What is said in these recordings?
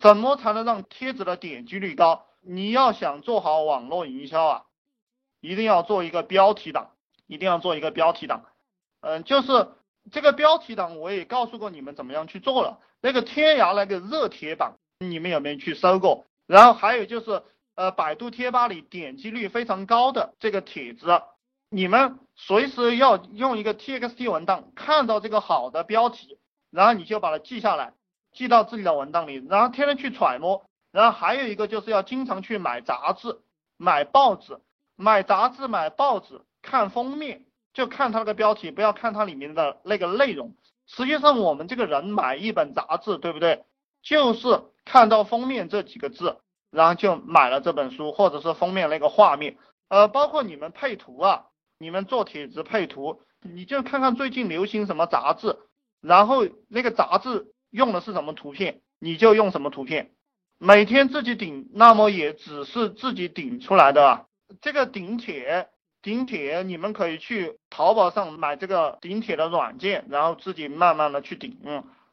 怎么才能让帖子的点击率高？你要想做好网络营销啊，一定要做一个标题党，一定要做一个标题党。嗯，就是这个标题党，我也告诉过你们怎么样去做了。那个天涯那个热帖榜，你们有没有去搜过？然后还有就是，呃，百度贴吧里点击率非常高的这个帖子，你们随时要用一个 txt 文档，看到这个好的标题，然后你就把它记下来，记到自己的文档里，然后天天去揣摩。然后还有一个就是要经常去买杂志、买报纸、买杂志、买报纸，看封面，就看它那个标题，不要看它里面的那个内容。实际上，我们这个人买一本杂志，对不对？就是看到封面这几个字，然后就买了这本书，或者是封面那个画面。呃，包括你们配图啊，你们做帖子配图，你就看看最近流行什么杂志，然后那个杂志用的是什么图片，你就用什么图片。每天自己顶，那么也只是自己顶出来的。这个顶帖，顶帖，你们可以去淘宝上买这个顶帖的软件，然后自己慢慢的去顶，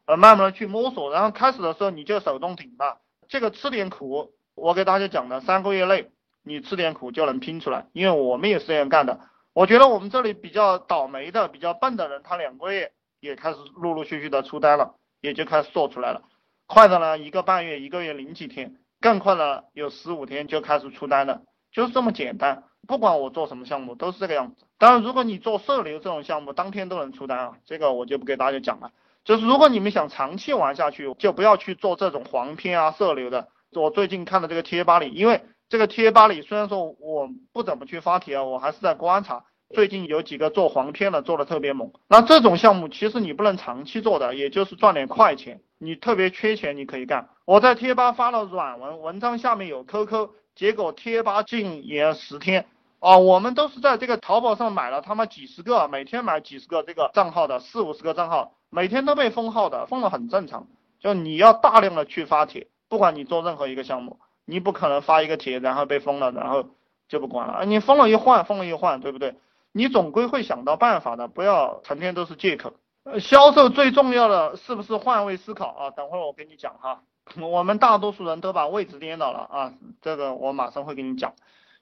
呃，慢慢的去摸索。然后开始的时候你就手动顶吧，这个吃点苦。我给大家讲的，三个月内你吃点苦就能拼出来，因为我们也是这样干的。我觉得我们这里比较倒霉的、比较笨的人，他两个月也开始陆陆续续的出单了，也就开始做出来了。快的呢，一个半月、一个月零几天；更快的有十五天就开始出单了，就是这么简单。不管我做什么项目，都是这个样子。当然，如果你做社流这种项目，当天都能出单啊，这个我就不给大家讲了。就是如果你们想长期玩下去，就不要去做这种黄片啊、社流的。我最近看的这个贴吧里，因为这个贴吧里虽然说我不怎么去发帖啊，我还是在观察。最近有几个做黄片的做的特别猛，那这种项目其实你不能长期做的，也就是赚点快钱。你特别缺钱，你可以干。我在贴吧发了软文，文章下面有 QQ，结果贴吧禁言十天。啊，我们都是在这个淘宝上买了他妈几十个，每天买几十个这个账号的，四五十个账号，每天都被封号的，封了很正常。就你要大量的去发帖，不管你做任何一个项目，你不可能发一个帖然后被封了，然后就不管了。你封了一换，封了一换，对不对？你总归会想到办法的，不要成天都是借口。呃，销售最重要的是不是换位思考啊？等会儿我跟你讲哈。我们大多数人都把位置颠倒了啊，这个我马上会跟你讲。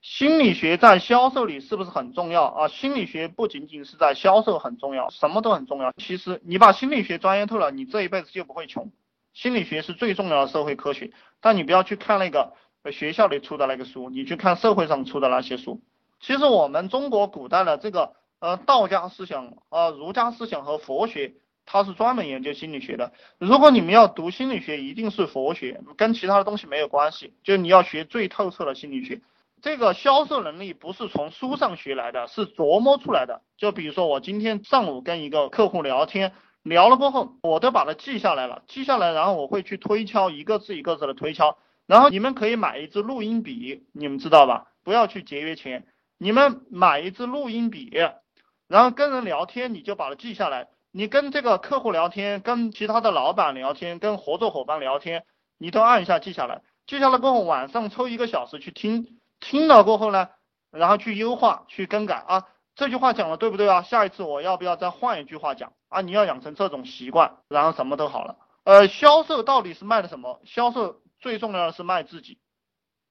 心理学在销售里是不是很重要啊？心理学不仅仅是在销售很重要，什么都很重要。其实你把心理学钻研透了，你这一辈子就不会穷。心理学是最重要的社会科学，但你不要去看那个学校里出的那个书，你去看社会上出的那些书。其实我们中国古代的这个呃道家思想、呃儒家思想和佛学，它是专门研究心理学的。如果你们要读心理学，一定是佛学，跟其他的东西没有关系。就你要学最透彻的心理学。这个销售能力不是从书上学来的，是琢磨出来的。就比如说我今天上午跟一个客户聊天，聊了过后，我都把它记下来了，记下来，然后我会去推敲，一个字一个字的推敲。然后你们可以买一支录音笔，你们知道吧？不要去节约钱。你们买一支录音笔，然后跟人聊天，你就把它记下来。你跟这个客户聊天，跟其他的老板聊天，跟合作伙伴聊天，你都按一下记下来。记下来过后，晚上抽一个小时去听，听了过后呢，然后去优化，去更改啊。这句话讲的对不对啊？下一次我要不要再换一句话讲啊？你要养成这种习惯，然后什么都好了。呃，销售到底是卖的什么？销售最重要的是卖自己，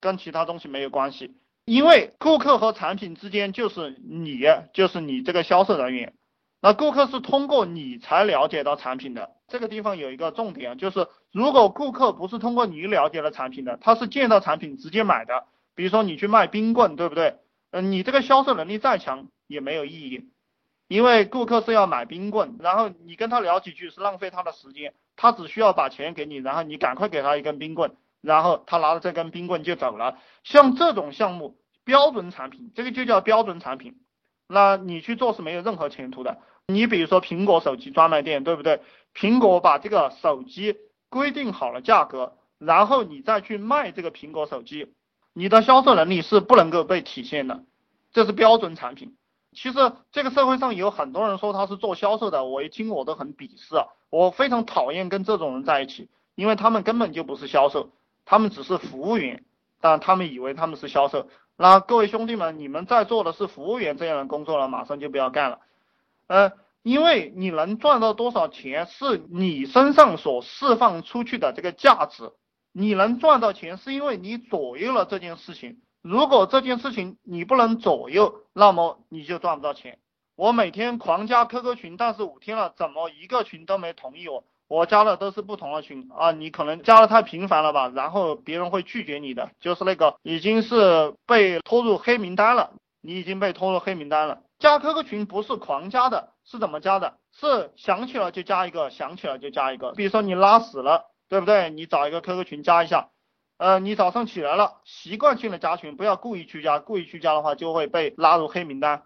跟其他东西没有关系。因为顾客和产品之间就是你，就是你这个销售人员，那顾客是通过你才了解到产品的。这个地方有一个重点，就是如果顾客不是通过你了解了产品的，他是见到产品直接买的。比如说你去卖冰棍，对不对？嗯，你这个销售能力再强也没有意义，因为顾客是要买冰棍，然后你跟他聊几句是浪费他的时间，他只需要把钱给你，然后你赶快给他一根冰棍。然后他拿着这根冰棍就走了，像这种项目标准产品，这个就叫标准产品，那你去做是没有任何前途的。你比如说苹果手机专卖店，对不对？苹果把这个手机规定好了价格，然后你再去卖这个苹果手机，你的销售能力是不能够被体现的，这是标准产品。其实这个社会上有很多人说他是做销售的，我一听我都很鄙视啊，我非常讨厌跟这种人在一起，因为他们根本就不是销售。他们只是服务员，但他们以为他们是销售。那各位兄弟们，你们在做的是服务员这样的工作了，马上就不要干了。呃，因为你能赚到多少钱，是你身上所释放出去的这个价值，你能赚到钱，是因为你左右了这件事情。如果这件事情你不能左右，那么你就赚不到钱。我每天狂加 QQ 群，但是五天了，怎么一个群都没同意我？我加的都是不同的群啊，你可能加的太频繁了吧？然后别人会拒绝你的，就是那个已经是被拖入黑名单了，你已经被拖入黑名单了。加 QQ 群不是狂加的，是怎么加的？是想起了就加一个，想起了就加一个。比如说你拉屎了，对不对？你找一个 QQ 群加一下。呃，你早上起来了，习惯性的加群，不要故意去加，故意去加的话就会被拉入黑名单。